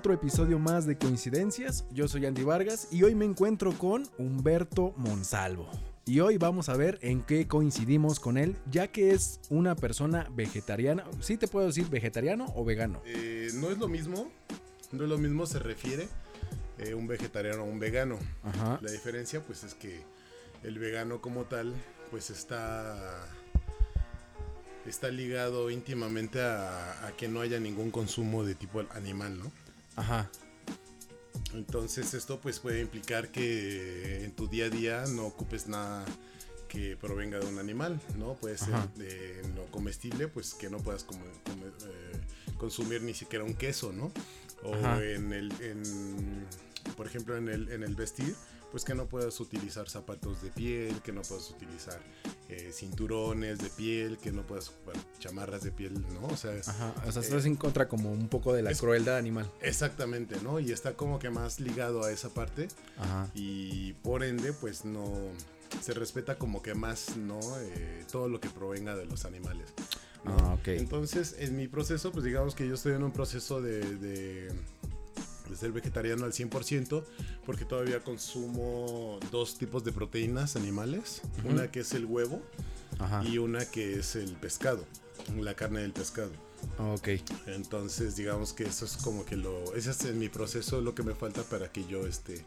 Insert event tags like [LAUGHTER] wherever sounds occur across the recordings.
otro episodio más de Coincidencias. Yo soy Andy Vargas y hoy me encuentro con Humberto Monsalvo. Y hoy vamos a ver en qué coincidimos con él, ya que es una persona vegetariana. ¿Sí te puedo decir vegetariano o vegano? Eh, no es lo mismo, no es lo mismo se refiere eh, un vegetariano a un vegano. Ajá. La diferencia pues es que el vegano como tal pues está está ligado íntimamente a, a que no haya ningún consumo de tipo animal, ¿no? Ajá. Entonces esto pues puede implicar que en tu día a día no ocupes nada que provenga de un animal, ¿no? Puede ser Ajá. de no comestible, pues que no puedas eh, consumir ni siquiera un queso, ¿no? O Ajá. en el, en, por ejemplo, en el, en el vestir, pues que no puedas utilizar zapatos de piel, que no puedas utilizar eh, cinturones de piel, que no puedas ocupar chamarras de piel, ¿no? O sea, Ajá. O sea, Eh, estás en contra como un poco de la es- crueldad animal. exactamente, ¿no? Y está como que más ligado a esa parte. Ajá. y por ende pues no se respeta como que más no Eh, todo lo que provenga de los animales ¿no? Ah, ok. entonces en mi proceso pues digamos que yo estoy en un proceso de, de, de ser vegetariano al 100% porque todavía consumo dos tipos de proteínas animales una que es el huevo Ajá. y una que es el pescado la carne del pescado Ok. entonces digamos que eso es como que lo ese es en mi proceso lo que me falta para que yo este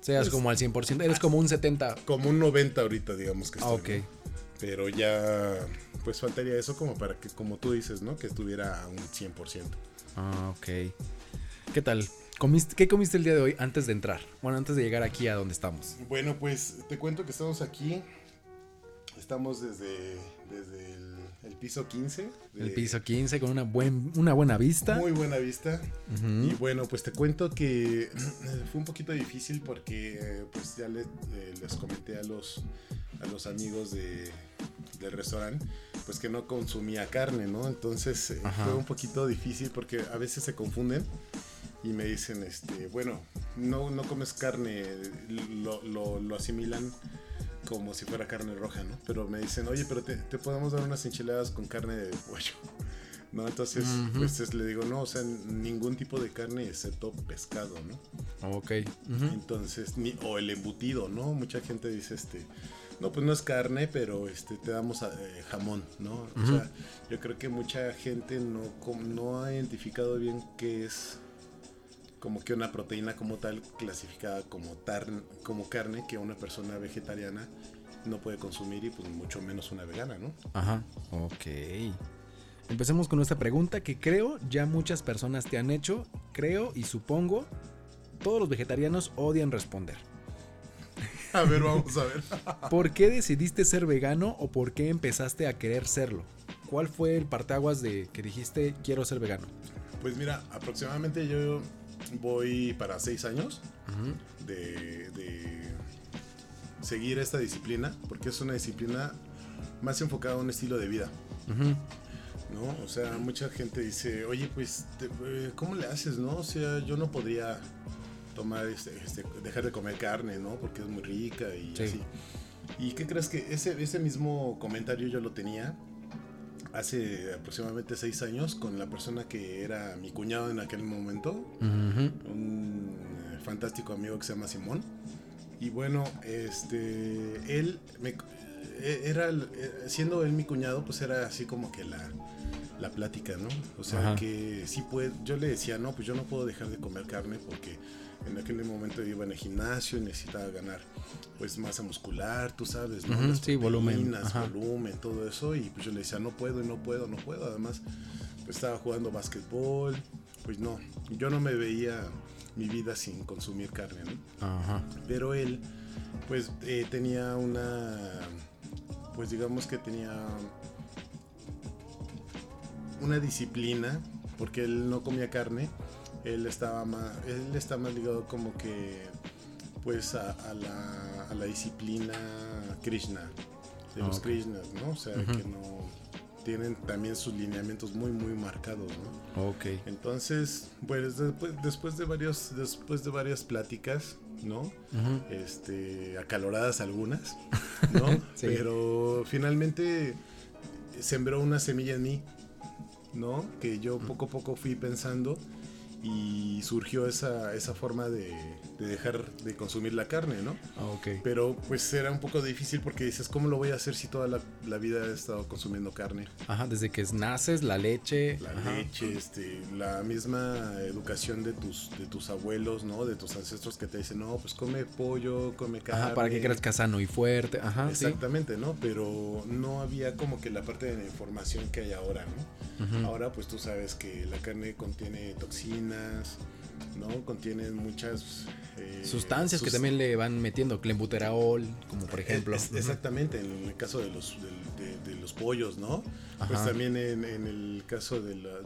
Seas Pues- como al 100%. Eres como un 70. como un 90 ahorita, digamos que estoy. ok. ¿no? Pero ya, pues faltaría eso como para que, como tú dices, ¿no? Que estuviera a un 100%. Ah, ok. ¿Qué tal? ¿Comiste, ¿Qué comiste el día de hoy antes de entrar? Bueno, antes de llegar aquí a donde estamos. Bueno, pues te cuento que estamos aquí. Estamos desde, desde el, el piso 15. de El piso 15 con una, buen, una buena vista. Muy buena vista. Ujú. Y bueno, pues te cuento que [CLEARS THROAT] fue un poquito difícil porque pues ya le- eh, les comenté a los, a los amigos de, del restaurante pues que no consumía carne, ¿no? Entonces eh, fue un poquito difícil porque a veces se confunden y me dicen, este, bueno, no, no comes carne, lo, lo- lo asimilan como si fuera carne roja, ¿no? Pero me dicen, oye, pero te, te podemos dar unas enchiladas con carne de pollo. ¿no? Entonces, pues es- le digo, no, o sea, ningún tipo de carne excepto pescado, ¿no? Ok. Entonces, ni, o el embutido, ¿no? Mucha gente dice, este, no, pues no es carne, pero este, te damos eh, jamón, ¿no? O sea, yo creo que mucha gente no, no ha identificado bien qué es como que una proteína como tal clasificada como, carne que una persona vegetariana no puede consumir y pues mucho menos una vegana, ¿no? Ajá. Ok. Empecemos con esta pregunta que creo ya muchas personas te han hecho. Creo y supongo todos los vegetarianos odian responder. A ver, vamos a ver. [LAUGHS] ¿Por qué decidiste ser vegano o por qué empezaste a querer serlo? ¿Cuál fue el partaguas de que dijiste quiero ser vegano? Pues mira, aproximadamente yo voy para seis años de, de seguir esta disciplina, porque es una disciplina más enfocada a un estilo de vida. ¿no? O sea, mucha gente dice, oye, pues, te- eh, ¿cómo le haces, no? O sea, yo no podría tomar, este, este, dejar de comer carne, ¿no? Porque es muy rica y Sí. así. ¿Y qué crees que ese, ese mismo comentario yo lo tenía hace aproximadamente seis años con la persona que era mi cuñado en aquel momento? Un eh, fantástico amigo que se llama Simón. Y bueno, este, él, me- eh, era, eh, siendo él mi cuñado, pues era así como que la, la plática, ¿no? O sea, Ajá. que sí puede, yo le decía, no, pues yo no puedo dejar de comer carne porque en aquel momento yo iba en el gimnasio y necesitaba ganar pues masa muscular, tú sabes, ¿no? Ujú, Las sí, volumen, ajá. volumen, todo eso. Y pues yo le decía, no puedo, y no puedo, no puedo. Además, pues estaba jugando básquetbol, pues no, yo no me veía mi vida sin consumir carne, ¿no? Ajá. Pero él, pues eh, tenía una, pues digamos que tenía una disciplina, porque él no comía carne, él estaba más, él está más ligado como que, pues a, a la, a la disciplina Krishna, de Ah, los ok. Krishnas, ¿no? O sea, que no tienen también sus lineamientos muy, muy marcados, ¿no? Ok. Entonces, pues después, después de varios, después de varias pláticas, ¿no? Este, acaloradas algunas, [LAUGHS] ¿no? Sí. Pero finalmente sembró una semilla en mí, ¿no? Que yo poco a poco fui pensando y surgió esa, esa forma de, de dejar de consumir la carne, ¿no? Ah, ok. Pero pues era un poco difícil porque dices, ¿cómo lo voy a hacer si toda la, la vida he estado consumiendo carne? Ajá, desde que naces, la leche. La ajá. leche, este, la misma educación de tus, de tus abuelos, ¿no? De tus ancestros que te dicen, no, pues come pollo, come carne. Ajá, para que crezca sano y fuerte. Ajá, sí. Exactamente, ¿no? Pero no había como que la parte de la información que hay ahora, ¿no? Ahora pues tú sabes que la carne contiene toxinas, ¿no? Contiene muchas... eh, Sustancias que también le van metiendo, clenbuterol, como por ejemplo. Es- Ujú. exactamente, en el caso de los, de, de los pollos, ¿no? Pues también en, en el caso de, la-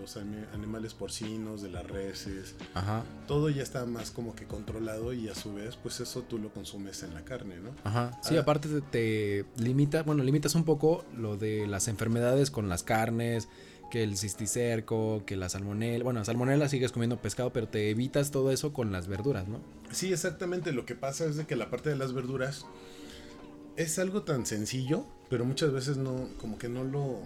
los ani- animales porcinos, de las reses, Ajá, todo ya está más como que controlado y a su vez, pues eso tú lo consumes en la carne, ¿no? ajá. Sí, Ah. aparte te, te limita, bueno, limitas un poco lo de las enfermedades con las carnes, que el cisticerco, que la salmonela. Bueno, salmonela sigues comiendo pescado, pero te evitas todo eso con las verduras, ¿no? Sí, exactamente. Lo que pasa es de que la parte de las verduras es algo tan sencillo, pero muchas veces no, como que no lo,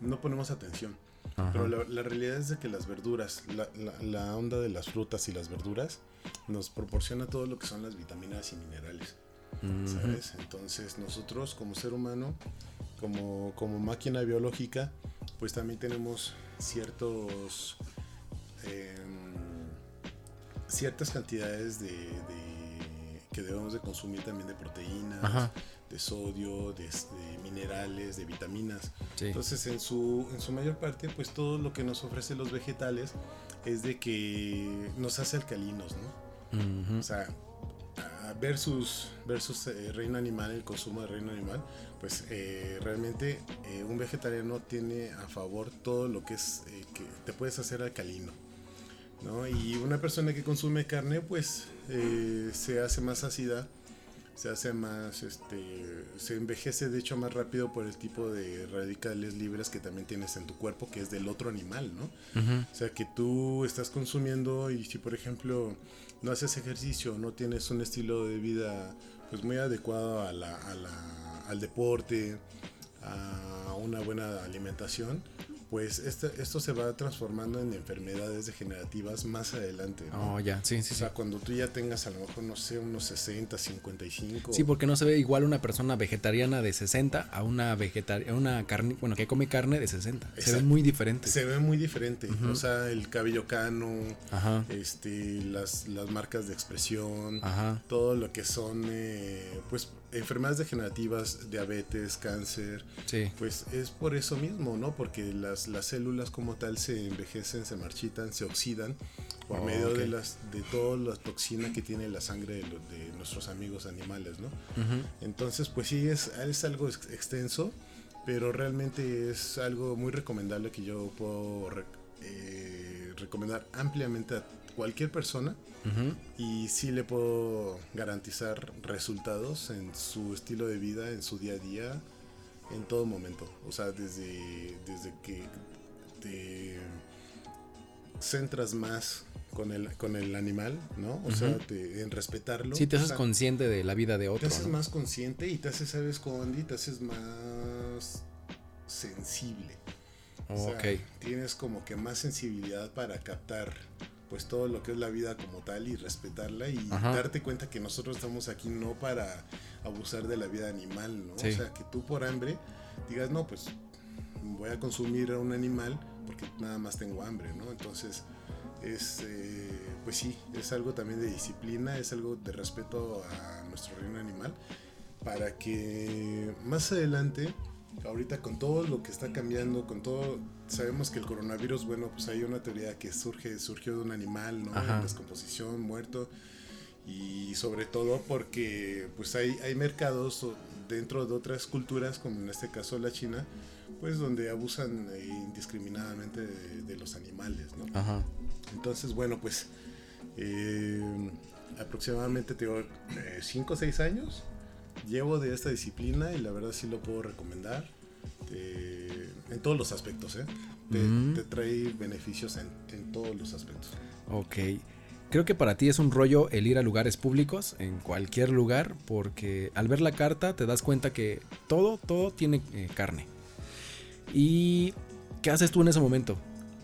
no ponemos atención. Ajá. Pero la, la realidad es de que las verduras, la, la- la onda de las frutas y las verduras nos proporciona todo lo que son las vitaminas y minerales, Ujú. ¿sabes? Entonces nosotros como ser humano, como, como máquina biológica, pues también tenemos ciertos... em, ciertas cantidades de, de- que debemos de consumir también de proteínas, Ajá, de sodio, de, de minerales, de vitaminas. sí. Entonces, en su, en su mayor parte, pues todo lo que nos ofrecen los vegetales es de que nos hace alcalinos, ¿no? Ujú. O sea, versus, versus eh, reino animal, el consumo de reino animal, pues eh, realmente eh, un vegetariano tiene a favor todo lo que es que te puedes hacer alcalino. ¿no? Y una persona que consume carne, pues se hace más ácida, se hace más, este, se envejece de hecho más rápido por el tipo de radicales libres que también tienes en tu cuerpo, que es del otro animal, ¿no? O sea, que tú estás consumiendo y si por ejemplo no haces ejercicio, no tienes un estilo de vida pues muy adecuado a la, a la- al deporte, a una buena alimentación, pues este- esto se va transformando en enfermedades degenerativas más adelante. ¿no? Oh, ya, sí, sí, O sí. sea, cuando tú ya tengas a lo mejor, no sé, unos 60, 55. Sí, porque no se ve igual una persona vegetariana de 60 a una vegetariana, una carne, bueno, que come carne de 60. Se ven muy diferentes. Se ve muy diferente. O sea, el cabello cano, Ajá, este, las, las marcas de expresión, ajá. todo lo que son, eh, pues, enfermedades degenerativas, diabetes, cáncer, Sí. pues es por eso mismo, ¿no? Porque las, las células como tal se envejecen, se marchitan, se oxidan por Oh, medio de las de toda la toxina que tiene la sangre de, lo- de nuestros amigos animales, ¿no? Entonces, pues sí, es, es algo ex- extenso, pero realmente es algo muy recomendable que yo puedo re- eh, recomendar ampliamente a cualquier persona y sí le puedo garantizar resultados en su estilo de vida, en su día a día, en todo momento. O sea, desde, desde que te centras más con el, con el animal, ¿no? O sea, te- en respetarlo. Sí, te O haces sea, consciente de la vida de te otro. haces ¿no? más consciente y te haces, ¿sabes, Condi? Te haces más sensible. O sea, ok. Tienes como que más sensibilidad para captar pues todo lo que es la vida como tal y respetarla y Ajá. darte cuenta que nosotros estamos aquí no para abusar de la vida animal, ¿no? Sí. O sea, que tú por hambre digas, no, pues voy a consumir a un animal porque nada más tengo hambre, ¿no? Entonces, es, eh, pues sí, es algo también de disciplina, es algo de respeto a nuestro reino animal, para que más adelante, ahorita con todo lo que está cambiando, con todo, sabemos que el coronavirus, bueno, pues hay una teoría que surge, surgió de un animal, ¿no? En descomposición, muerto, y sobre todo porque pues hay, hay mercados dentro de otras culturas, como en este caso la China, pues donde abusan eh, indiscriminadamente de, de los animales, ¿no? Ajá. Entonces, bueno, pues eh, aproximadamente tengo 5 o 6 años. Llevo de esta disciplina y la verdad sí lo puedo recomendar. Eh, en todos los aspectos, ¿eh? Te, Mm. te trae beneficios en, en todos los aspectos. Ok. Creo que para ti es un rollo el ir a lugares públicos, en cualquier lugar, porque al ver la carta te das cuenta que todo, todo tiene eh, carne. ¿Y qué haces tú en ese momento?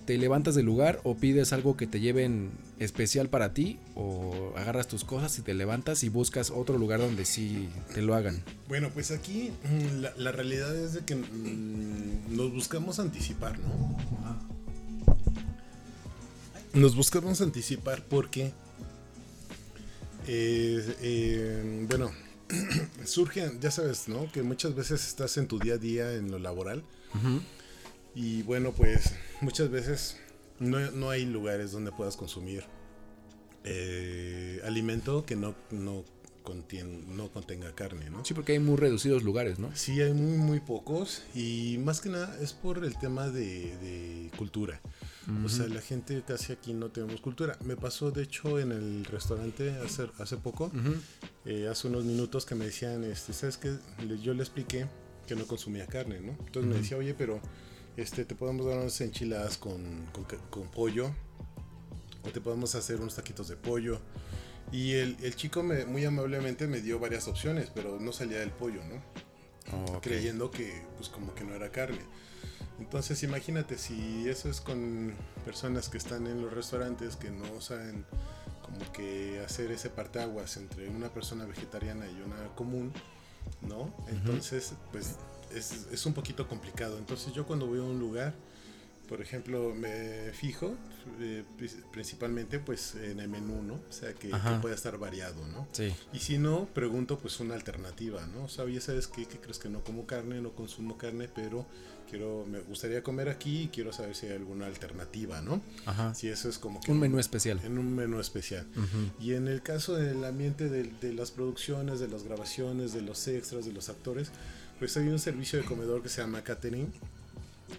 Te levantas del lugar o pides algo que te lleven especial para ti o agarras tus cosas y te levantas y buscas otro lugar donde sí te lo hagan? Bueno, pues aquí mm, la, la realidad es de que mm, nos buscamos anticipar, ¿no? Nos buscamos anticipar porque, eh, eh, bueno, [CLEARS THROAT] surgen, ya sabes, ¿no? Que muchas veces estás en tu día a día en lo laboral y bueno, pues muchas veces no, no hay lugares donde puedas consumir eh, alimento que no, no, contien- no contenga carne, ¿no? Sí, porque hay muy reducidos lugares, ¿no? Sí, hay muy, muy pocos y más que nada es por el tema de, de cultura. O sea, la gente casi aquí no tenemos cultura. Me pasó, de hecho, en el restaurante hace, hace poco, eh, hace unos minutos que me decían, este, ¿sabes qué? Yo le expliqué que no consumía carne, ¿no? Entonces me decía, oye, pero este, te podemos dar unas enchiladas con, con, con pollo o te podemos hacer unos taquitos de pollo. Y el, el chico me, muy amablemente me dio varias opciones, pero no salía del pollo, ¿no? Ok. creyendo que pues como que no era carne. Entonces imagínate si eso es con personas que están en los restaurantes que no saben como que hacer ese parteaguas entre una persona vegetariana y una común, ¿no? Entonces pues es, es un poquito complicado. Entonces yo cuando voy a un lugar, por ejemplo, me fijo eh, pri- principalmente pues en el menú, ¿no? O sea que, que pueda estar variado, ¿no? Sí. Y si no, pregunto pues una alternativa, ¿no? O sea, ya sabes qué, ¿Qué crees que no como carne, no consumo carne, pero quiero, me gustaría comer aquí y quiero saber si hay alguna alternativa, ¿no? Ajá. Si eso es como que Un menú especial. en un menú especial. Ujú. Y en el caso del ambiente de, de las producciones, de las grabaciones, de los extras, de los actores, pues hay un servicio de comedor que se llama catering.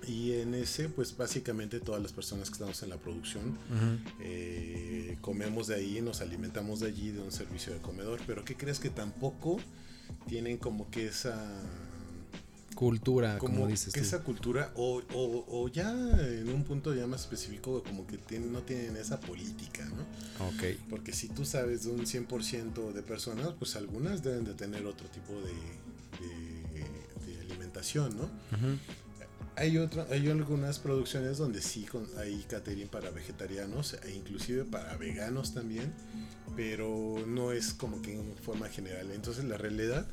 Y en ese, pues básicamente todas las personas que estamos en la producción eh, comemos de ahí, nos alimentamos de allí, de un servicio de comedor. Pero ¿qué crees que tampoco tienen como que esa Cultura, como, como dices que tú. esa cultura o, o- o ya en un punto ya más específico como que tienen- no tienen esa política, ¿no? Ok. Porque si tú sabes de un 100% de personas, pues algunas deben de tener otro tipo de alimentación, ¿no? Ujú. Hay, otra, hay algunas producciones donde sí con- hay catering para vegetarianos e inclusive para veganos también, pero no es como que en forma general. Entonces la realidad,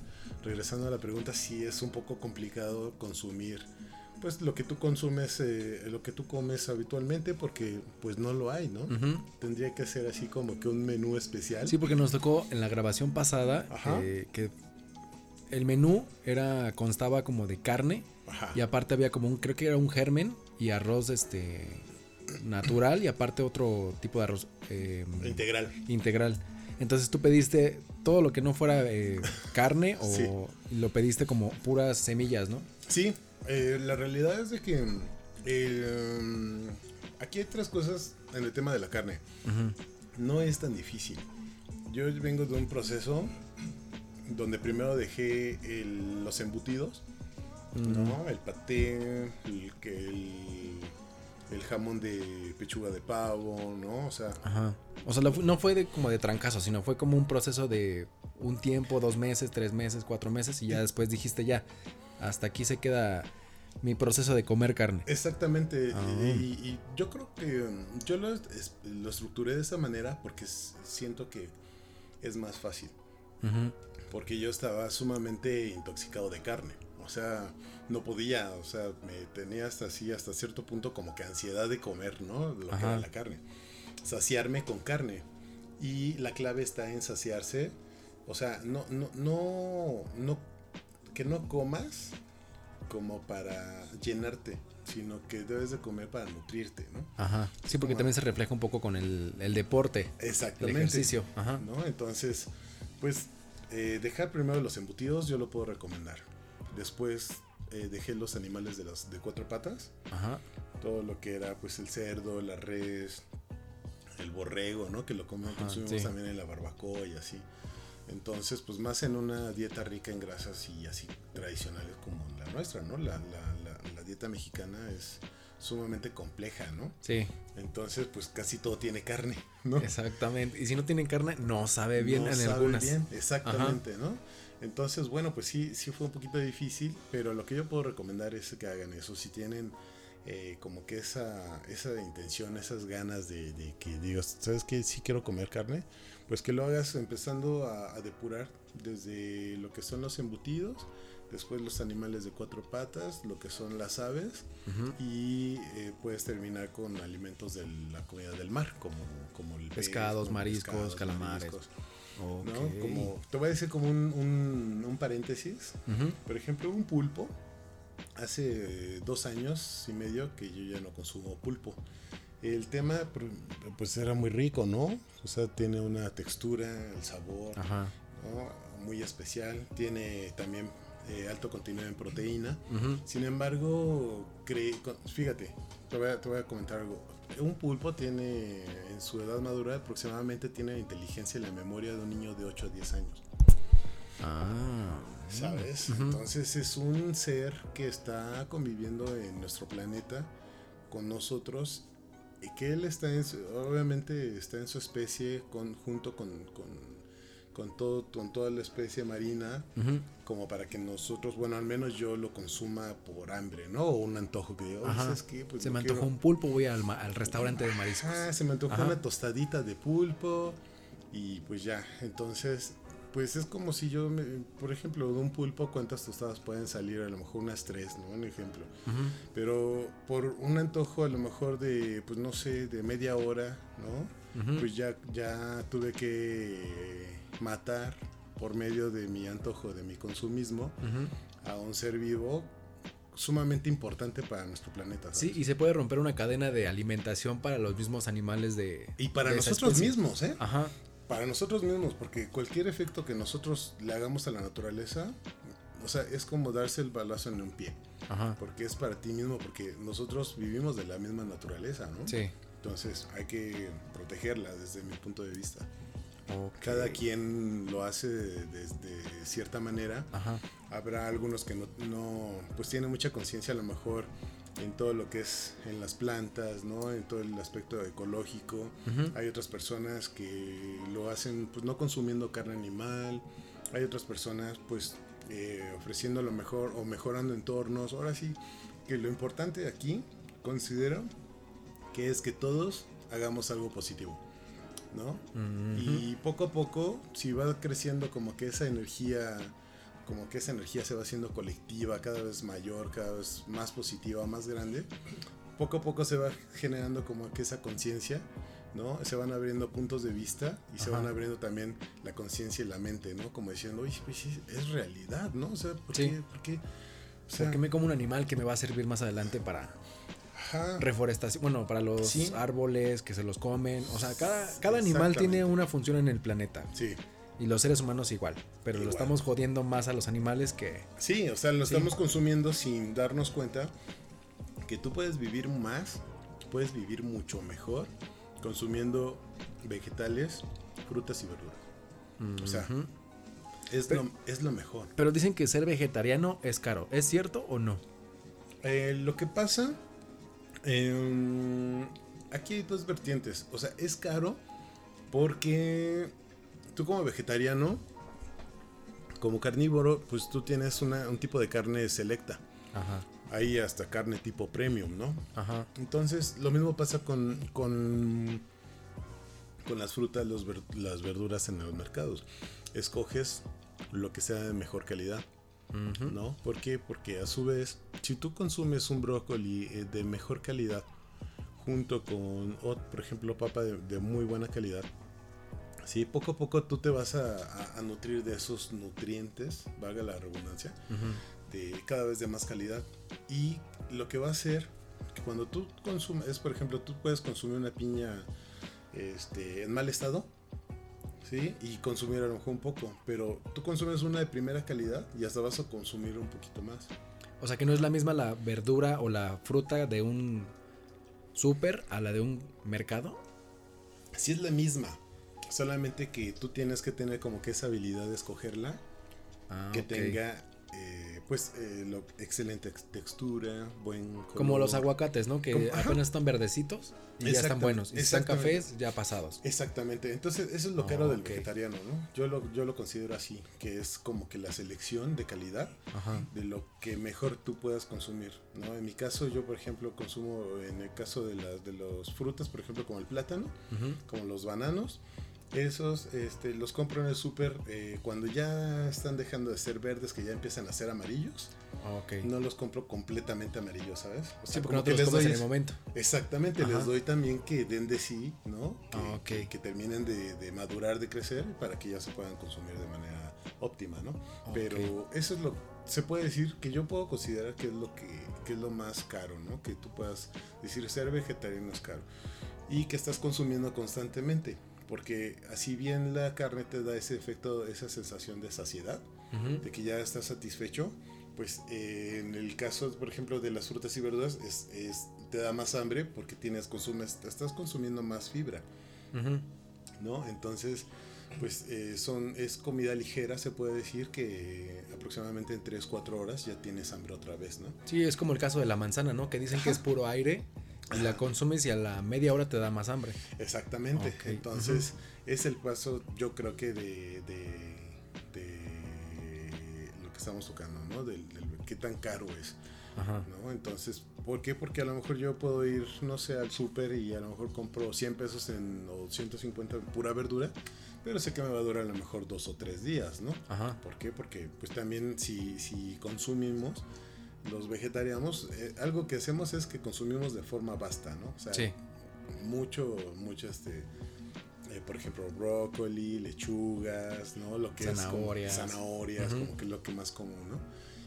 regresando a la pregunta, sí es un poco complicado consumir pues lo que tú consumes, eh, lo que tú comes habitualmente porque pues no lo hay, ¿no? Ujú. Tendría que ser así como que un menú especial. Sí, porque nos tocó en la grabación pasada eh, que el menú era constaba como de carne Ajá. y aparte había como un creo que era un germen y arroz este natural y aparte otro tipo de arroz eh, Integral. integral. Entonces tú pediste todo lo que no fuera eh, carne o Sí. lo pediste como puras semillas, ¿no? Sí, eh, la realidad es de que eh, aquí hay tres cosas en el tema de la carne. No es tan difícil. Yo vengo de un proceso donde primero dejé el- los embutidos, ¿no? El paté, el, que el, el jamón de pechuga de pavo, ¿no? O sea, Ajá. O sea, no fue de, como de trancazo, sino fue como un proceso de un tiempo, dos meses, tres meses, cuatro meses y ya después dijiste ya, hasta aquí se queda mi proceso de comer carne. Exactamente, Ah. y, y yo creo que yo lo, lo estructuré de esa manera porque siento que es más fácil, Ujú. Porque yo estaba sumamente intoxicado de carne, o sea, no podía, o sea, me tenía hasta así, hasta cierto punto como que ansiedad de comer, ¿no? Lo que Ajá. era la carne, saciarme con carne, y la clave está en saciarse, o sea, no, no, no, no, que no comas como para llenarte, sino que debes de comer para nutrirte, ¿no? Ajá. Sí, porque Como- también se refleja un poco con el, el deporte, el Exactamente. ejercicio. Ajá. ¿no? Entonces, pues eh, dejar primero los embutidos yo lo puedo recomendar. Después eh, dejé los animales de las de cuatro patas, Ajá. todo lo que era pues el cerdo, la res, el borrego, ¿no? Que lo comemos, Ajá, consumimos sí. también en la barbacoa y así. Entonces, pues más en una dieta rica en grasas y así tradicionales como la nuestra, ¿no? La, la- la- la dieta mexicana es sumamente compleja, ¿no? Sí, Entonces, pues casi todo tiene carne, ¿no? exactamente. Y si no tienen carne, no sabe bien No en sabe algunas. bien, exactamente, ¿no? Entonces, bueno, pues sí, sí fue un poquito difícil, pero lo que yo puedo recomendar es que hagan eso. Si tienen eh, como que esa, esa intención, esas ganas de, de que digas, ¿sabes qué? Sí quiero comer carne, pues que lo hagas empezando a, a depurar desde lo que son los embutidos, después los animales de cuatro patas, lo que son las aves y eh, puedes terminar con alimentos de la comida del mar, como, como el pez, Pescados, ¿no? mariscos, calamares. ¿no? Ok. Como, te voy a decir como un, un, un paréntesis. Ujú. Por ejemplo, un pulpo. Hace dos años y medio que yo ya no consumo pulpo. El tema, pues era muy rico, ¿no? O sea, tiene una textura, el sabor, Ajá. ¿no? Muy especial. Tiene también eh, alto contenido en proteína. Sin embargo, cre- fíjate, te voy, a, te voy a comentar algo. Un pulpo tiene, en su edad madura, aproximadamente tiene la inteligencia y la memoria de un niño de 8 a 10 años. Ah. ¿Sabes? Entonces es un ser que está conviviendo en nuestro planeta con nosotros y que él está en su- obviamente está en su especie con, junto con, con, con todo, con toda la especie marina como para que nosotros, bueno, al menos yo lo consuma por hambre, ¿no? O un antojo que digo, "Oye, Ajá. ¿sabes qué? Pues Se no me antojó quiero". un pulpo, voy al, al restaurante de mariscos. Ah, se me antojó Ajá. una tostadita de pulpo y pues ya, entonces, pues es como si yo, me- por ejemplo, de un pulpo, ¿cuántas tostadas pueden salir? A lo mejor unas tres, ¿no? Un ejemplo. Pero por un antojo a lo mejor de, pues no sé, de media hora, ¿no? Pues ya, ya tuve que matar por medio de mi antojo, de mi consumismo, a un ser vivo sumamente importante para nuestro planeta. Sí, y se puede romper una cadena de alimentación para los mismos animales de. Y para de nosotros mismos, ¿eh? Ajá. Para nosotros mismos, porque cualquier efecto que nosotros le hagamos a la naturaleza, o sea, es como darse el balazo en un pie, Ajá. porque es para ti mismo, porque nosotros vivimos de la misma naturaleza, ¿no? Sí. Entonces hay que protegerla desde mi punto de vista. Cada quien lo hace de, de- de cierta manera. Ajá. Habrá algunos que no, no, pues tienen mucha conciencia a lo mejor en todo lo que es en las plantas, ¿no? En todo el aspecto ecológico. Hay otras personas que lo hacen pues no consumiendo carne animal. Hay otras personas pues eh, ofreciendo lo mejor o mejorando entornos. Ahora sí, que lo importante aquí considero que es que todos hagamos algo positivo, ¿no? Y poco a poco, si va creciendo como que esa energía, como que esa energía se va haciendo colectiva, cada vez mayor, cada vez más positiva, más grande, poco a poco se va generando como que esa conciencia, ¿no? Se van abriendo puntos de vista y se Ajá. van abriendo también la conciencia y la mente, ¿no? Como diciendo, oye, pues es realidad, ¿no? O sea, ¿por Sí. qué? ¿Por qué? O sea, ¿Por qué me como un animal que me va a servir más adelante para ajá. reforestación? Bueno, para los Sí. árboles que se los comen. O sea, cada, cada animal tiene una función en el planeta. Sí. Y los seres humanos igual. Pero lo estamos jodiendo más a los animales que. Sí, o sea, lo Sí. estamos consumiendo sin darnos cuenta que tú puedes vivir más, puedes vivir mucho mejor consumiendo vegetales, frutas y verduras. O sea, es, Pero- lo, es lo mejor. Pero dicen que ser vegetariano es caro. ¿Es cierto o no? Eh, lo que pasa, em, aquí hay dos vertientes. O sea, es caro porque tú como vegetariano, como carnívoro, pues tú tienes una- un tipo de carne selecta. Ajá. Hay hasta carne tipo premium, ¿no? Ajá. Entonces, lo mismo pasa con, con, con las frutas, los las verduras en los mercados. Escoges lo que sea de mejor calidad, ¿no? ¿Por qué? Porque a su vez, si tú consumes un brócoli eh, de mejor calidad, junto con, por ejemplo, papa de, de muy buena calidad, sí, poco a poco tú te vas a, a- a nutrir de esos nutrientes, valga la redundancia, de cada vez de más calidad. Y lo que va a hacer que cuando tú consumes, es por ejemplo, tú puedes consumir una piña este, en mal estado, ¿sí? Y consumir a lo mejor un poco, pero tú consumes una de primera calidad y hasta vas a consumir un poquito más. O sea que no es la misma la verdura o la fruta de un súper a la de un mercado. Así es la misma, solamente que tú tienes que tener como que esa habilidad de escogerla, Ah, que tenga eh, pues eh, lo, excelente textura, buen color. Como los aguacates, ¿no? Que Como- apenas están verdecitos y ya están buenos. Y si están cafés, ya pasados. Exactamente, entonces eso es lo caro Ah, del ok. vegetariano, ¿no? Yo lo, yo lo considero así, que es como que la selección de calidad Ajá. de lo que mejor tú puedas consumir, ¿no? En mi caso, yo por ejemplo consumo, en el caso de las de los frutas, por ejemplo como el plátano, como los bananos, esos este, los compro en el súper eh, cuando ya están dejando de ser verdes, que ya empiezan a ser amarillos, Ok. no los compro completamente amarillos, ¿sabes? O sí, porque no te los comes en doy el momento. Exactamente, Ajá. les doy también que den de sí, ¿no? Que, Ah, ok. que, que terminen de, de madurar, de crecer, para que ya se puedan consumir de manera óptima, ¿no? Pero eso es lo, se puede decir que yo puedo considerar que es lo que, que es lo más caro, ¿no? Que tú puedas decir ser vegetariano es caro y que estás consumiendo constantemente, porque así bien la carne te da ese efecto, esa sensación de saciedad, de que ya estás satisfecho, pues eh, en el caso, por ejemplo, de las frutas y verduras, es, es- te da más hambre porque tienes, consumes, estás consumiendo más fibra. ¿no? Entonces, pues eh, son, es comida ligera, se puede decir que aproximadamente en 3-4 horas ya tienes hambre otra vez, ¿no? Sí, es como el caso de la manzana, ¿no? Que dicen que es puro aire y la consumes y a la media hora te da más hambre. Exactamente. Ok, Entonces, es el paso, yo creo que de, de, de lo que estamos tocando, ¿no? Del, del qué tan caro es. Ajá. ¿no? Entonces, ¿por qué? Porque a lo mejor yo puedo ir, no sé, al súper y a lo mejor compro 100 pesos en, o 150 en pura verdura, pero sé que me va a durar a lo mejor dos o tres días, ¿no? Ajá. ¿Por qué? Porque pues también si, si consumimos los vegetarianos, eh, algo que hacemos es que consumimos de forma vasta, ¿no? O sea, Sí. mucho, mucho este... eh, por ejemplo, brócoli, lechugas, ¿no? Lo que Zanahorias. es como zanahorias, Ujú. como que es lo que más común, ¿no?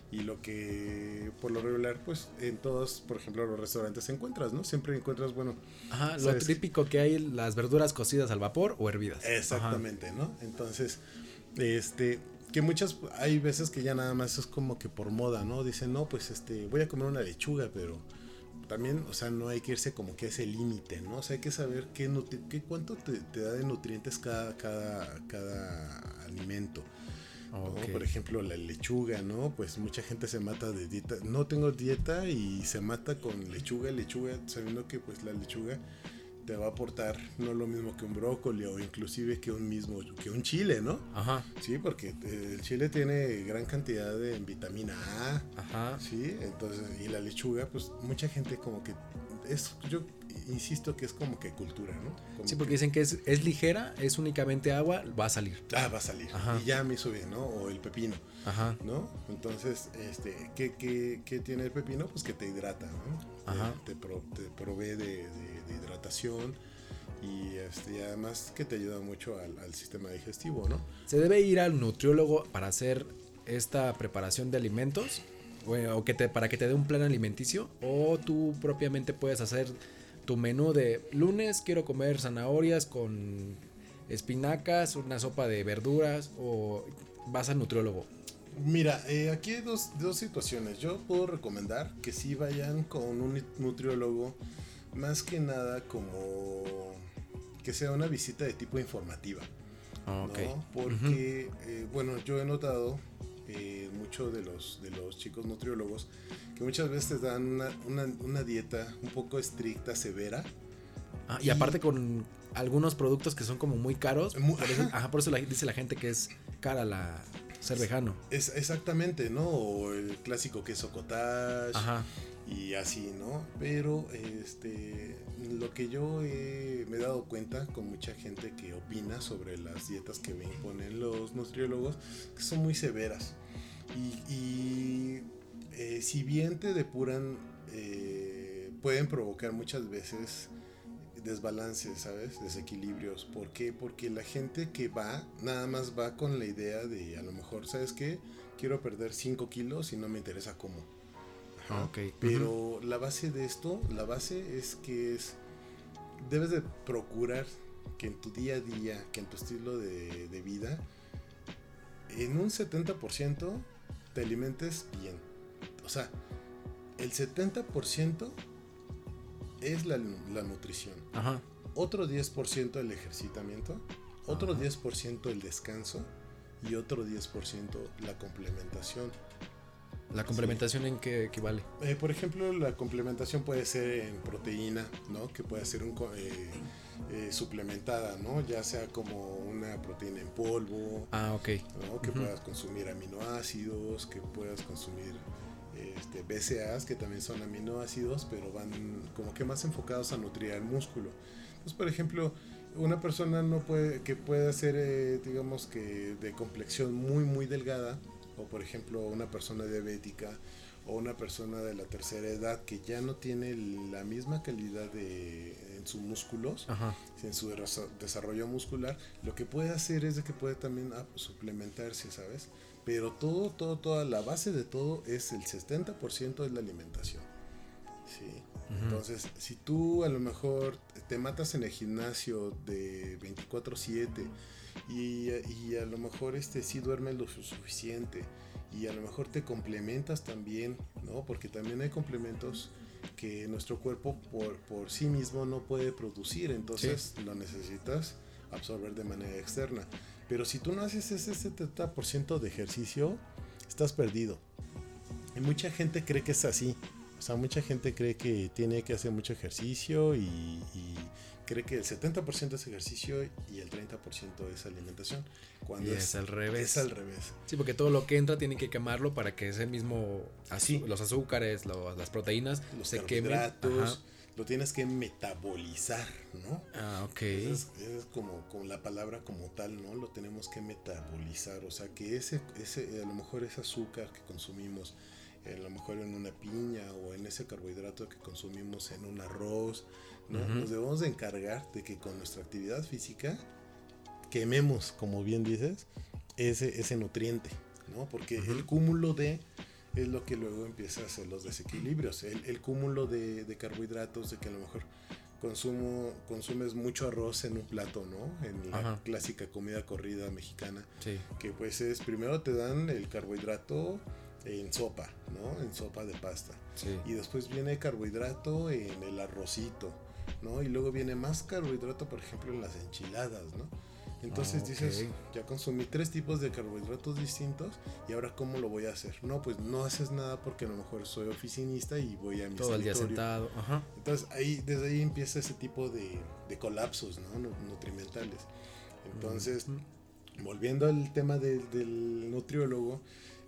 Y lo que por lo regular, pues en todos, por ejemplo, los restaurantes encuentras, ¿no? Siempre encuentras, bueno, Ajá, lo típico que hay las verduras cocidas al vapor o hervidas. exactamente, ¿no? Entonces, este, que muchas, hay veces que ya nada más es como que por moda, ¿no? Dicen, no, pues este, voy a comer una lechuga, pero también, o sea, no hay que irse como que a ese límite, ¿no? O sea, hay que saber qué, nutri- qué cuánto te, te da de nutrientes cada, cada, cada alimento. Ajá. ¿no? Ok. Por ejemplo, la lechuga, ¿no? Pues mucha gente se mata de dieta. No tengo dieta y se mata con lechuga, lechuga, sabiendo que pues la lechuga te va a aportar no lo mismo que un brócoli o inclusive que un mismo, que un chile, ¿no? Ajá. Sí, porque eh, el chile tiene gran cantidad de vitamina A, Ajá. sí, entonces, y la lechuga, pues mucha gente como que es, yo insisto que es como que cultura, ¿no? Como Sí, porque que- dicen que es, es ligera, es únicamente agua, va a salir. Ah, va a salir. Ajá. Y ya me hizo bien, ¿no? O el pepino. Ajá. ¿no? Entonces, este, ¿qué, qué, qué tiene el pepino? Pues que te hidrata, ¿no? Ajá. Te, te pro- te provee de, de- de hidratación y, este, y además que te ayuda mucho al, al sistema digestivo, ¿no? ¿Se debe ir al nutriólogo para hacer esta preparación de alimentos? O, que te, para que te dé un plan alimenticio? ¿O tú propiamente puedes hacer tu menú de lunes quiero comer zanahorias con espinacas, una sopa de verduras? ¿O vas al nutriólogo? Mira, eh, aquí hay dos, dos situaciones. Yo puedo recomendar que sí vayan con un nutriólogo, más que nada como que sea una visita de tipo informativa. ¿no? Porque, eh, bueno, yo he notado eh, mucho de los, de los chicos nutriólogos que muchas veces te dan una, una, una dieta un poco estricta, severa. Ah, y aparte con algunos productos que son como muy caros. Mu- Por eso, ajá. ajá, por eso la- dice la gente que es cara la ser vegano. Es exactamente, ¿no? O el clásico queso cottage Ajá. y así, ¿no? Pero este, lo que yo he- me he dado cuenta con mucha gente que opina sobre las dietas que me imponen los nutriólogos, que son muy severas. Y, y, eh, si bien te depuran, eh, pueden provocar muchas veces desbalances, ¿sabes? Desequilibrios. ¿Por qué? Porque la gente que va, nada más va con la idea de, a lo mejor, ¿sabes qué? Quiero perder 5 kilos y no me interesa cómo. Ajá. Ok. Pero la base de esto, la base es que es, debes de procurar que en tu día a día, que en tu estilo de, de vida, en un 70% te alimentes bien. O sea, el 70% es la, la nutrición. Ajá. Otro 10% el ejercitamiento, otro Ajá. 10% el descanso y otro 10% la complementación. ¿La complementación en qué equivale? Eh, por ejemplo, la complementación puede ser en proteína, ¿no? Que puede ser un, eh, eh, suplementada, ¿no? Ya sea como una proteína en polvo. Ah, ok. ¿no? Que puedas consumir aminoácidos, que puedas consumir este, BCAAs, que también son aminoácidos, pero van como que más enfocados a nutrir el músculo. Entonces, por ejemplo, una persona no puede, que pueda ser, eh, digamos que de complexión muy, muy delgada, o por ejemplo una persona diabética, o una persona de la tercera edad que ya no tiene la misma calidad de, en sus músculos, en su desarrollo muscular, lo que puede hacer es de que puede también ah, suplementarse, ¿sabes? Pero todo, todo, toda la base de todo es el 70% es la alimentación. Sí. Entonces, si tú a lo mejor te matas en el gimnasio de 24/7 y, y, a lo mejor este sí duermes lo suficiente y a lo mejor te complementas también, ¿no? Porque también hay complementos que nuestro cuerpo por, por sí mismo no puede producir, entonces lo necesitas absorber de manera externa. Pero si tú no haces ese 70% de ejercicio, estás perdido. Y mucha gente cree que es así. O sea, mucha gente cree que tiene que hacer mucho ejercicio y, cree que el 70% es ejercicio y el 30% es alimentación. Cuando es, al revés. Es al revés. Sí, porque todo lo que entra tiene que quemarlo para que ese mismo los azúcares, las proteínas, los se quemen. Lo tienes que metabolizar, ¿no? Ah, ok. Es, como, con la palabra como tal, ¿no? Lo tenemos que metabolizar. O sea, que ese, ese, a lo mejor ese azúcar que consumimos, a lo mejor en una piña o en ese carbohidrato que consumimos en un arroz, ¿no? Nos debemos de encargar de que con nuestra actividad física quememos, como bien dices, ese, ese nutriente, ¿no? Porque el cúmulo de es lo que luego empieza a hacer los desequilibrios. El, cúmulo de, carbohidratos, de que a lo mejor consumo, consumes mucho arroz en un plato, ¿no? En la clásica comida corrida mexicana. Que pues es, primero te dan el carbohidrato en sopa, ¿no? En sopa de pasta. Y después viene carbohidrato en el arrocito, ¿no? Y luego viene más carbohidrato, por ejemplo, en las enchiladas, ¿no? Entonces dices, ya consumí tres tipos de carbohidratos distintos y ahora cómo lo voy a hacer. No, pues no haces nada porque a lo mejor soy oficinista y voy a mi Todo el día sentado. Entonces ahí, desde ahí empieza ese tipo de, colapsos ¿no? nutrimentales. Entonces, volviendo al tema del nutriólogo,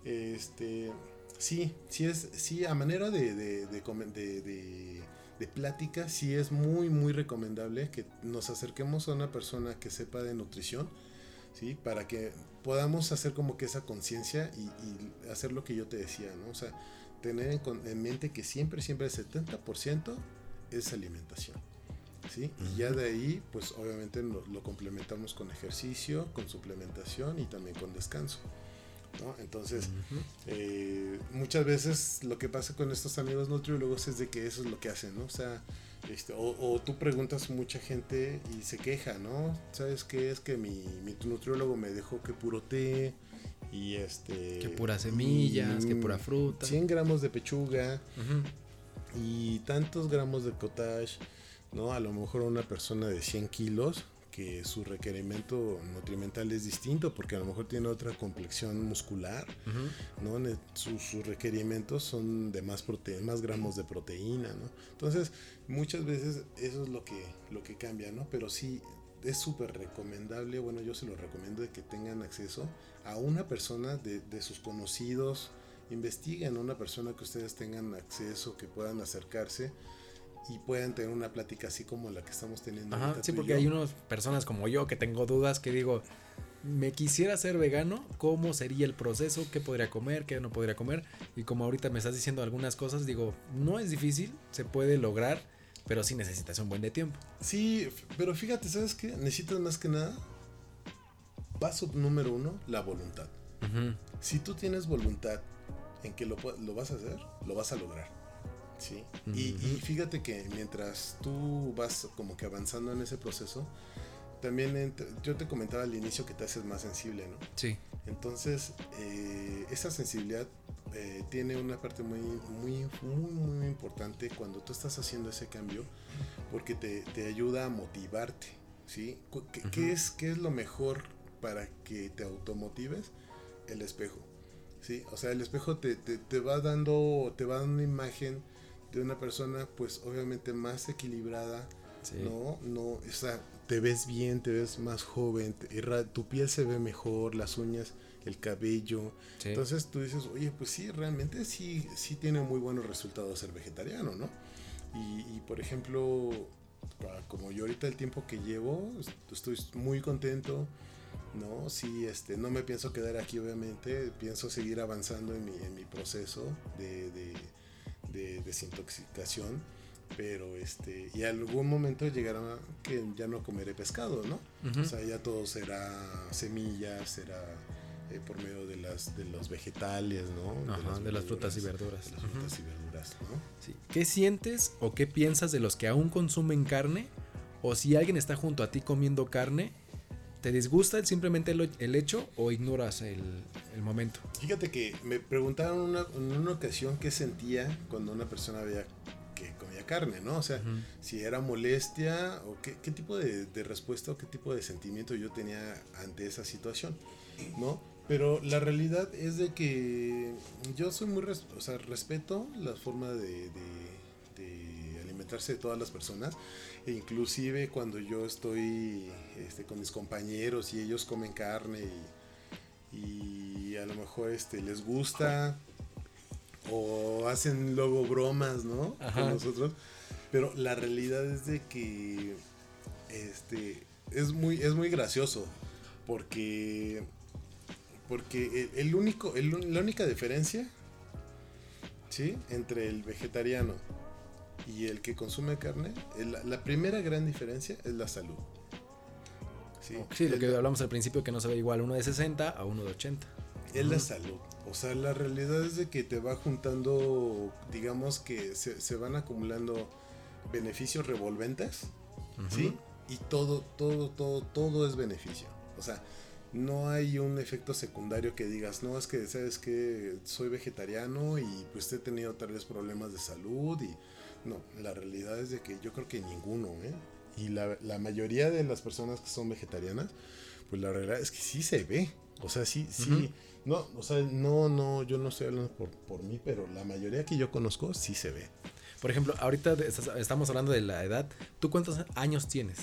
este, sí, sí es, sí, a manera de, de, de, plática, sí es muy, muy recomendable que nos acerquemos a una persona que sepa de nutrición, ¿sí? Para que podamos hacer como que esa conciencia y, hacer lo que yo te decía, ¿no? O sea, tener en, mente que siempre, siempre el 70% es alimentación. ¿Sí? Y ya de ahí, pues obviamente lo complementamos con ejercicio, con suplementación y también con descanso. Entonces, eh, muchas veces lo que pasa con estos amigos nutriólogos es de que eso es lo que hacen, ¿no? O sea, este, o, tú preguntas a mucha gente y se queja, ¿no? ¿Sabes qué? Es que mi, mi nutriólogo me dejó que puro té y este... Que puras semillas, que pura fruta. 100 gramos de pechuga y tantos gramos de cottage, ¿no? A lo mejor una persona de 100 kilos que su requerimiento nutrimental es distinto porque a lo mejor tiene otra complexión muscular, ¿no? Sus, requerimientos son de más, prote más gramos de proteína, ¿no? Entonces, muchas veces eso es lo que, lo que cambia, ¿no? Pero sí, es súper recomendable, bueno, yo se lo recomiendo de que tengan acceso a una persona de, de sus conocidos, investiguen a una persona que ustedes tengan acceso, que puedan acercarse y puedan tener una plática así como la que estamos teniendo. Ajá, sí, porque hay unas personas como yo que tengo dudas que digo, me quisiera ser vegano, ¿cómo sería el proceso? ¿Qué podría comer? ¿Qué no podría comer? Y como ahorita me estás diciendo algunas cosas, digo, no es difícil, se puede lograr, pero sí necesitas un buen de tiempo. Sí, pero fíjate, ¿sabes qué? Necesitas más que nada, paso número uno, la voluntad. Si tú tienes voluntad en que lo, lo vas a hacer, lo vas a lograr. Sí. y, fíjate que mientras tú vas como que avanzando en ese proceso, también yo te comentaba al inicio que te haces más sensible, ¿no? Sí. Entonces, eh, esa sensibilidad eh, tiene una parte muy, muy, muy, muy importante cuando tú estás haciendo ese cambio, porque te, te ayuda a motivarte, ¿sí? ¿Qué, es, ¿Qué es lo mejor para que te automotives? El espejo. ¿sí? O sea, el espejo te, te, te va dando, te va dando una imagen de una persona, pues obviamente más equilibrada, Sí. ¿no? No, o sea, te ves bien, te ves más joven, te- tu piel se ve mejor, las uñas, el cabello. Sí. Entonces tú dices, oye, pues sí, realmente sí, sí tiene muy buenos resultados ser vegetariano, ¿no? Y, y, por ejemplo, como yo ahorita el tiempo que llevo, est- estoy muy contento, ¿no? Sí, este, no me pienso quedar aquí, obviamente, pienso seguir avanzando en mi, en mi proceso de, de, de desintoxicación, pero este, y algún momento llegará que ya no comeré pescado, ¿no? O sea, ya todo será semillas, será eh, por medio de las de los vegetales, ¿no? Ajá, de las frutas y verduras. De las frutas y verduras, ¿no? Sí. ¿Qué sientes o qué piensas de los que aún consumen carne? O si alguien está junto a ti comiendo carne, ¿te disgusta simplemente el, el hecho o ignoras el, el momento? Fíjate que me preguntaron una, en una ocasión qué sentía cuando una persona veía que comía carne, ¿no? O sea, Ujú. si era molestia o qué, qué tipo de, de respuesta o qué tipo de sentimiento yo tenía ante esa situación, ¿no? Pero la realidad es de que yo soy muy, res- o sea, respeto la forma de, de- de todas las personas, e inclusive cuando yo estoy este, con mis compañeros y ellos comen carne y, y a lo mejor este, les gusta o hacen luego bromas, ¿no? Ajá. Con nosotros. Pero la realidad es de que este es muy es muy gracioso porque porque el, el único el la única diferencia ¿sí? entre el vegetariano y el que consume carne, el- la, la primera gran diferencia es la salud. Sí, Sí, lo que la- hablamos al principio, que no se ve igual uno de 60 a uno de 80. es la salud. O sea, la realidad es de que te va juntando, digamos que se, se van acumulando beneficios revolventes, ¿sí? Y todo, todo, todo, todo es beneficio. O sea, no hay un efecto secundario que digas, no, es que, ¿sabes que Soy vegetariano y pues he tenido tal vez problemas de salud y... No, la realidad es de que yo creo que ninguno, ¿eh? Y la, la mayoría de las personas que son vegetarianas, pues la realidad es que sí se ve. O sea, sí, sí. No, o sea, no, no, yo no estoy hablando por, por mí, pero la mayoría que yo conozco sí se ve. Por ejemplo, ahorita estamos hablando de la edad. ¿Tú cuántos años tienes?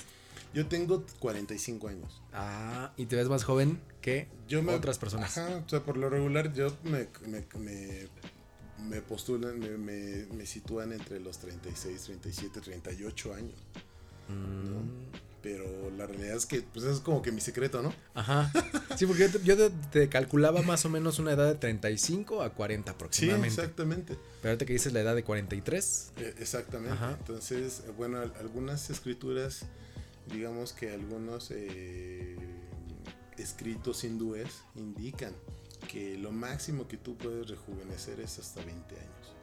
Yo tengo 45 años. Ah, y te ves más joven que Yo me, otras personas. Ajá, o sea, por lo regular yo me, me, me, me postulan, me, me, me sitúan entre los 36, 37, 38 años. Mm, Pero la realidad es que, pues eso es como que mi secreto, ¿no? Ajá. Sí, porque yo te, yo te- calculaba más o menos una edad de 35 a 40 Sí, aproximadamente. exactamente. Pero ahorita que dices la edad de 43. Eh, Exactamente. Ajá. Entonces, bueno, al- algunas escrituras, digamos que algunos eh, escritos hindúes indican que lo máximo que tú puedes rejuvenecer es hasta 20 años.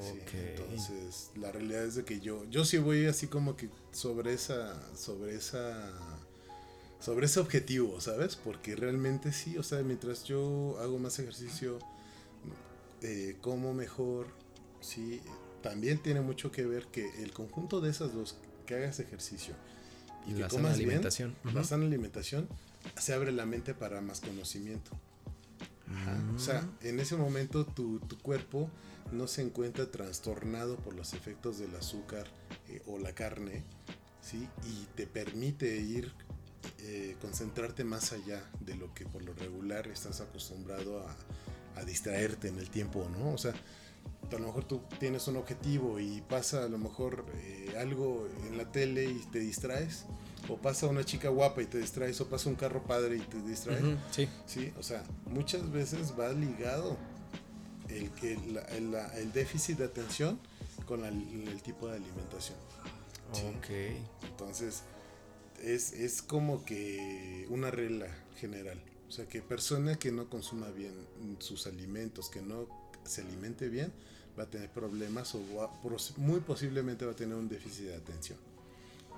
Sí, Ok. entonces, la realidad es de que yo, yo sí voy así como que sobre esa, sobre esa, sobre ese objetivo, ¿sabes? Porque realmente sí, o sea, mientras yo hago más ejercicio, eh, como mejor, sí, también tiene mucho que ver que el conjunto de esas dos, que hagas ejercicio y que la sana comas bien, alimentación. Ujú. la sana alimentación, se abre la mente para más conocimiento. O sea, en ese momento tu, tu cuerpo no se encuentra trastornado por los efectos del azúcar eh, o la carne, ¿sí? Y te permite ir, eh, concentrarte más allá de lo que por lo regular estás acostumbrado a, a distraerte en el tiempo, ¿no? O sea, a lo mejor tú tienes un objetivo y pasa a lo mejor eh, algo en la tele y te distraes, o pasa una chica guapa y te distraes, o pasa un carro padre y te distraes. Sí. Sí, o sea, muchas veces va ligado el, el, el déficit de atención con la- el tipo de alimentación. Sí. Ok. Entonces, es, es como que una regla general. O sea, que persona que no consuma bien sus alimentos, que no se alimente bien, va a tener problemas o va- muy posiblemente va a tener un déficit de atención.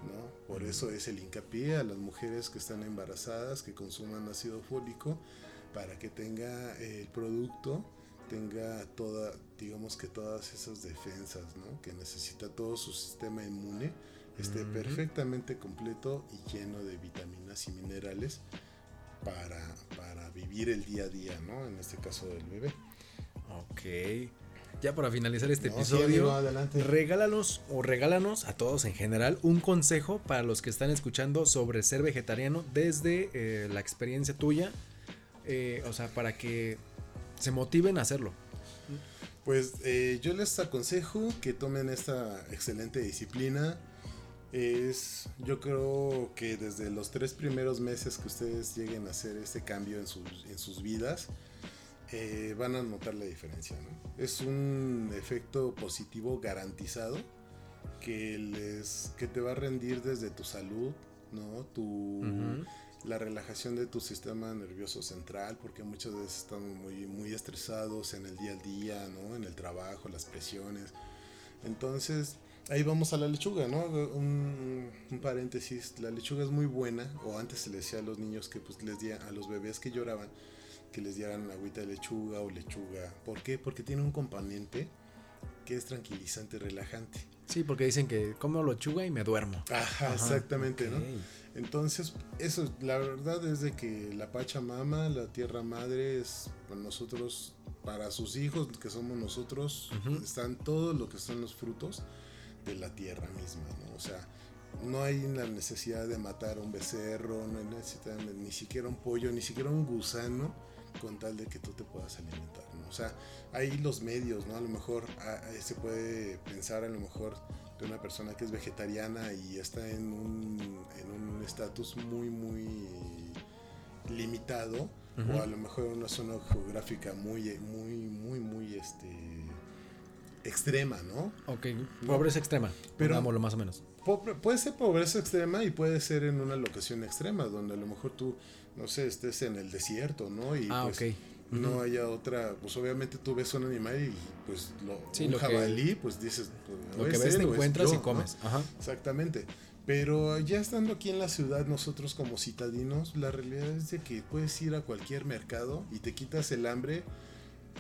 ¿No? Por eso es el hincapié a las mujeres que están embarazadas, que consuman ácido fólico, para que tenga eh, el producto, tenga toda, digamos que todas esas defensas, ¿no? Que necesita todo su sistema inmune, esté perfectamente completo y lleno de vitaminas y minerales para, para vivir el día a día, ¿no? En este caso del bebé. Ok. Ya para finalizar este No, sí, episodio, amigo, adelante. regálanos o regálanos a todos en general un consejo para los que están escuchando sobre ser vegetariano desde eh, la experiencia tuya. eh, o sea, para que se motiven a hacerlo. Pues eh, yo les aconsejo que tomen esta excelente disciplina. Es, yo creo que desde los tres primeros meses que ustedes lleguen a hacer este cambio en sus, en sus vidas, eh, van a notar la diferencia. ¿no? Es un efecto positivo garantizado que, les, que te va a rendir desde tu salud, ¿no? tu, Ujú. la relajación de tu sistema nervioso central, porque muchas veces están muy, muy estresados en el día a día, ¿no? En el trabajo, las presiones. Entonces, ahí vamos a la lechuga, ¿no? Un, un paréntesis, la lechuga es muy buena, o antes se le decía a los niños que pues les dieran, a los bebés que lloraban, que les dieran agüita de lechuga o lechuga. ¿Por qué? Porque tiene un componente que es tranquilizante, relajante. Sí, porque dicen que como lechuga y me duermo. Ajá, Ajá, exactamente, ¿no? ok. Entonces, eso, la verdad es de que la Pachamama, la Tierra Madre, es para nosotros, para sus hijos, que somos nosotros, Ujú. están todos lo que son los frutos de la tierra misma, ¿no? O sea, no hay la necesidad de matar un becerro, no hay necesidad de ni siquiera un pollo, ni siquiera un gusano, con tal de que tú te puedas alimentar, ¿no? O sea, hay los medios, ¿no? A lo mejor se puede pensar a lo mejor de una persona que es vegetariana y está en un en un estatus muy muy limitado o a lo mejor en una zona geográfica muy muy muy muy este extrema, ¿no? Ok, pobreza extrema. Pero- Pero más o menos. Puede ser pobreza extrema y puede ser en una locación extrema donde a lo mejor tú no sé estés en el desierto, ¿no? Y ah, pues, no haya otra, pues obviamente tú ves un animal y pues lo, Sí, un lo que- jabalí, pues dices, pues, Lo que es ves te él encuentras yo, y ¿no? comes. Ajá. Exactamente. Pero ya estando aquí en la ciudad, nosotros como citadinos, la realidad es de que puedes ir a cualquier mercado y te quitas el hambre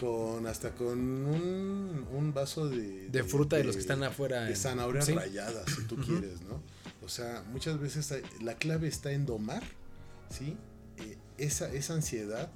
con hasta con un, un vaso de, De fruta de los que están afuera. de zanahorias sí. rayadas, si tú quieres, ¿no? O sea, muchas veces hay- la clave está en domar, ¿sí? Eh, esa, esa ansiedad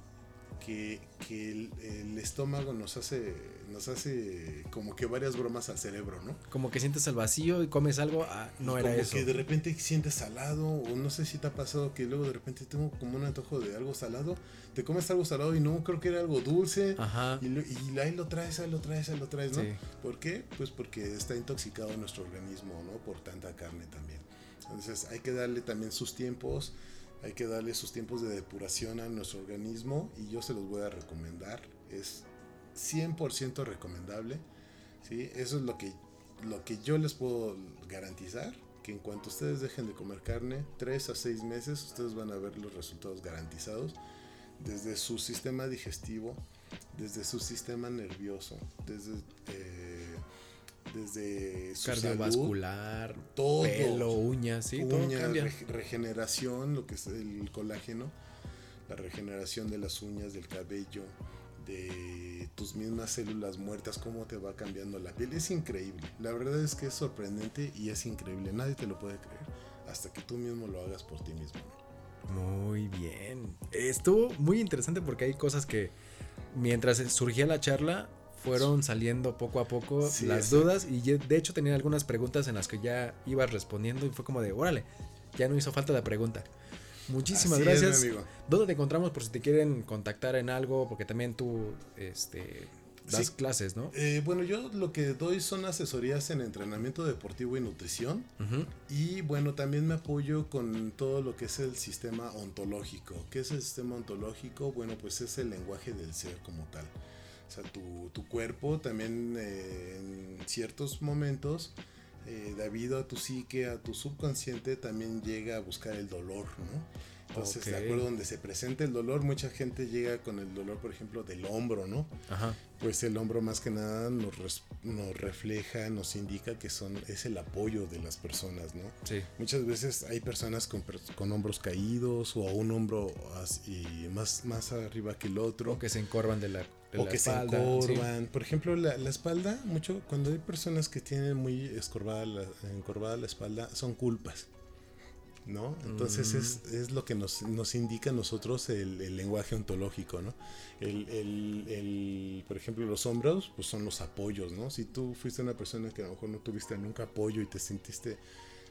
que, que el, el estómago nos hace, nos hace como que varias bromas al cerebro, ¿no? Como que sientes el vacío y comes algo. Ah, no Y era como eso. que de repente sientes salado, o no sé si te ha pasado que luego de repente tengo como un antojo de algo salado, te comes algo salado y no, creo que era algo dulce. Ajá. Y, lo- y ahí lo traes, ahí lo traes, ahí lo traes, ¿no? Sí. ¿Por qué? Pues porque está intoxicado nuestro organismo, ¿no? Por tanta carne también. Entonces hay que darle también sus tiempos, hay que darle sus tiempos de depuración a nuestro organismo y yo se los voy a recomendar. Es 100% recomendable, ¿sí? Eso es lo que, lo que yo les puedo garantizar, que en cuanto ustedes dejen de comer carne, 3 a 6 meses, ustedes van a ver los resultados garantizados desde su sistema digestivo, desde su sistema nervioso, desde, eh, desde su salud, Cardiovascular, todo, pelo, uñas, sí, todo uñas, cambia. reg- regeneración, lo que es el colágeno, la regeneración de las uñas, del cabello, de tus mismas células muertas, cómo te va cambiando la piel. Es increíble. La verdad es que es sorprendente y es increíble. Nadie te lo puede creer hasta que tú mismo lo hagas por ti mismo. Muy bien. Estuvo muy interesante porque hay cosas que mientras surgía la charla fueron saliendo poco a poco Sí, las exacto. dudas y de hecho tenía algunas preguntas en las que ya ibas respondiendo y fue como de, órale, ya no hizo falta la pregunta. Muchísimas Así es, mi gracias. amigo. ¿Dónde te encontramos por si te quieren contactar en algo? Porque también tú este, das Sí. clases, ¿no? Eh, bueno, yo lo que doy son asesorías en entrenamiento deportivo y nutrición. Y bueno, también me apoyo con todo lo que es el sistema ontológico. ¿Qué es el sistema ontológico? Bueno, pues es el lenguaje del ser como tal. O sea, tu, tu cuerpo también eh, en ciertos momentos, eh, debido a tu psique, a tu subconsciente, también llega a buscar el dolor, ¿no? Entonces, de acuerdo a donde se presenta el dolor, mucha gente llega con el dolor, por ejemplo, del hombro, ¿no? Ajá. Pues el hombro más que nada nos, res- nos refleja, nos indica que son, es el apoyo de las personas, ¿no? Sí. Muchas veces hay personas con, con hombros caídos o a un hombro así más, más arriba que el otro. O que se encorvan de la, o que espalda. se sí. encorvan. Por ejemplo, la, la espalda, mucho cuando hay personas que tienen muy escorvada la, encorvada la espalda, son culpas. ¿no? Entonces es, Mm. es lo que nos, nos indica a nosotros el, el lenguaje ontológico, ¿no? El, el- el- por ejemplo, los hombros, pues son los apoyos, ¿no? Si tú fuiste una persona que a lo mejor no tuviste nunca apoyo y te sentiste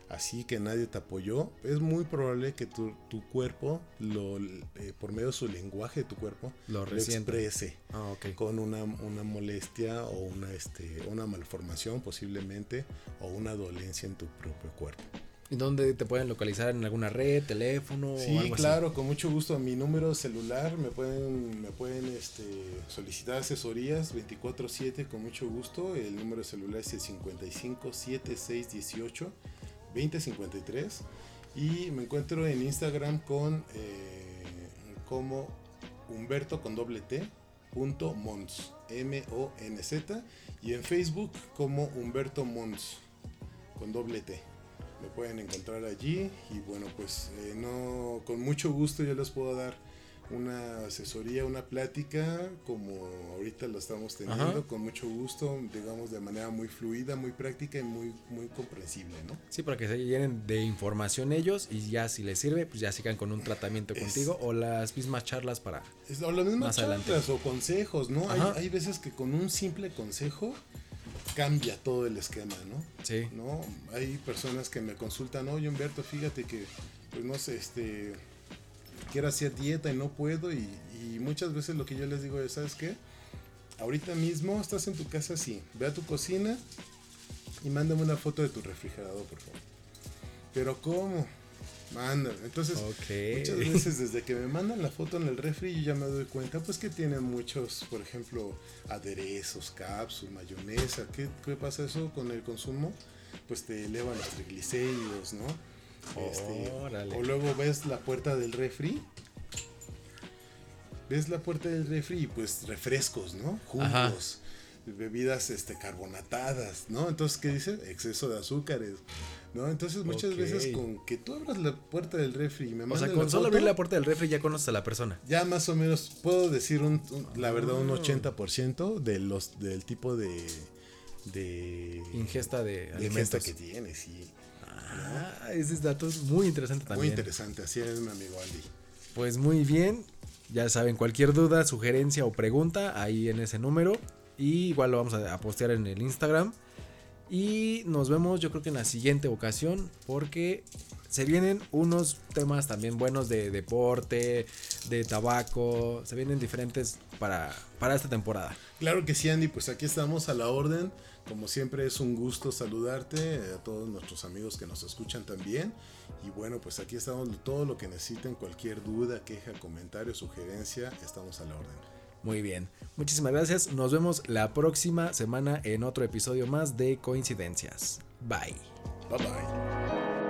así, que nadie te apoyó, es muy probable que tu, tu cuerpo, lo, eh, por medio de su lenguaje de tu cuerpo, Lo lo exprese Ah, ok. con una, una molestia o una, este, una malformación posiblemente o una dolencia en tu propio cuerpo. ¿Y dónde te pueden localizar? ¿En alguna red, teléfono o Sí, algo así? claro, con mucho gusto. A mi número celular me pueden, me pueden este, solicitar asesorías 24/7 con mucho gusto. El número celular es el 55 7618 2053 y me encuentro en Instagram con eh, como Humberto con doble T punto Mons M O N Z y en Facebook como Humberto Mons con doble T. Me pueden encontrar allí y bueno pues eh, no con mucho gusto yo les puedo dar una asesoría una plática como ahorita lo estamos teniendo Ajá. con mucho gusto digamos de manera muy fluida muy práctica y muy muy comprensible no Sí, para que se llenen de información ellos y ya si les sirve, pues ya sigan con un tratamiento Es- contigo o las mismas charlas para... Es, o las mismas adelante. charlas o consejos no hay, hay veces que con un simple consejo cambia todo el esquema no Sí. ¿no? Hay personas que me consultan, oye Humberto, fíjate que, pues no sé, este, quiero hacer dieta y no puedo y, y muchas veces lo que yo les digo es, ¿sabes qué? Ahorita mismo estás en tu casa así, ve a tu cocina y mándame una foto de tu refrigerador, por favor. Pero ¿cómo? Manda. Entonces, Ok. Muchas veces desde que me mandan la foto en el refri yo ya me doy cuenta pues que tienen muchos, por ejemplo, aderezos, cápsulas, mayonesa. ¿Qué, qué pasa eso con el consumo? Pues te elevan los triglicéridos, ¿no? Este, o luego ves la puerta del refri. Ves la puerta del refri y pues refrescos, ¿no? Ajá. Jugos, bebidas este, carbonatadas, ¿no? Entonces, ¿qué dice? Exceso de azúcares, ¿no? Entonces muchas veces con que tú abras la puerta del refri y me O sea, con solo foto, abrir la puerta del refri ya conoces a la persona. ya más o menos puedo decir un, un- la verdad un Ah. 80% de los del tipo de de Ingesta de de alimentos. ingesta que tiene, sí. Ah, ese dato es muy interesante Muy también. interesante, así es mi amigo Andy. Pues muy bien. Ya saben, cualquier duda, sugerencia o pregunta, ahí en ese número. Y igual lo vamos a, a postear en el Instagram. Y nos vemos yo creo que en la siguiente ocasión. Porque se vienen unos temas también buenos de deporte, de tabaco. Se vienen diferentes para, para esta temporada. Claro que sí, Andy, pues aquí estamos a la orden. Como siempre es un gusto saludarte, eh, a todos nuestros amigos que nos escuchan también. Y bueno, pues aquí estamos, todo lo que necesiten, cualquier duda, queja, comentario, sugerencia, estamos a la orden. Muy bien. Muchísimas gracias. Nos vemos la próxima semana en otro episodio más de Coincidencias. Bye. Bye bye.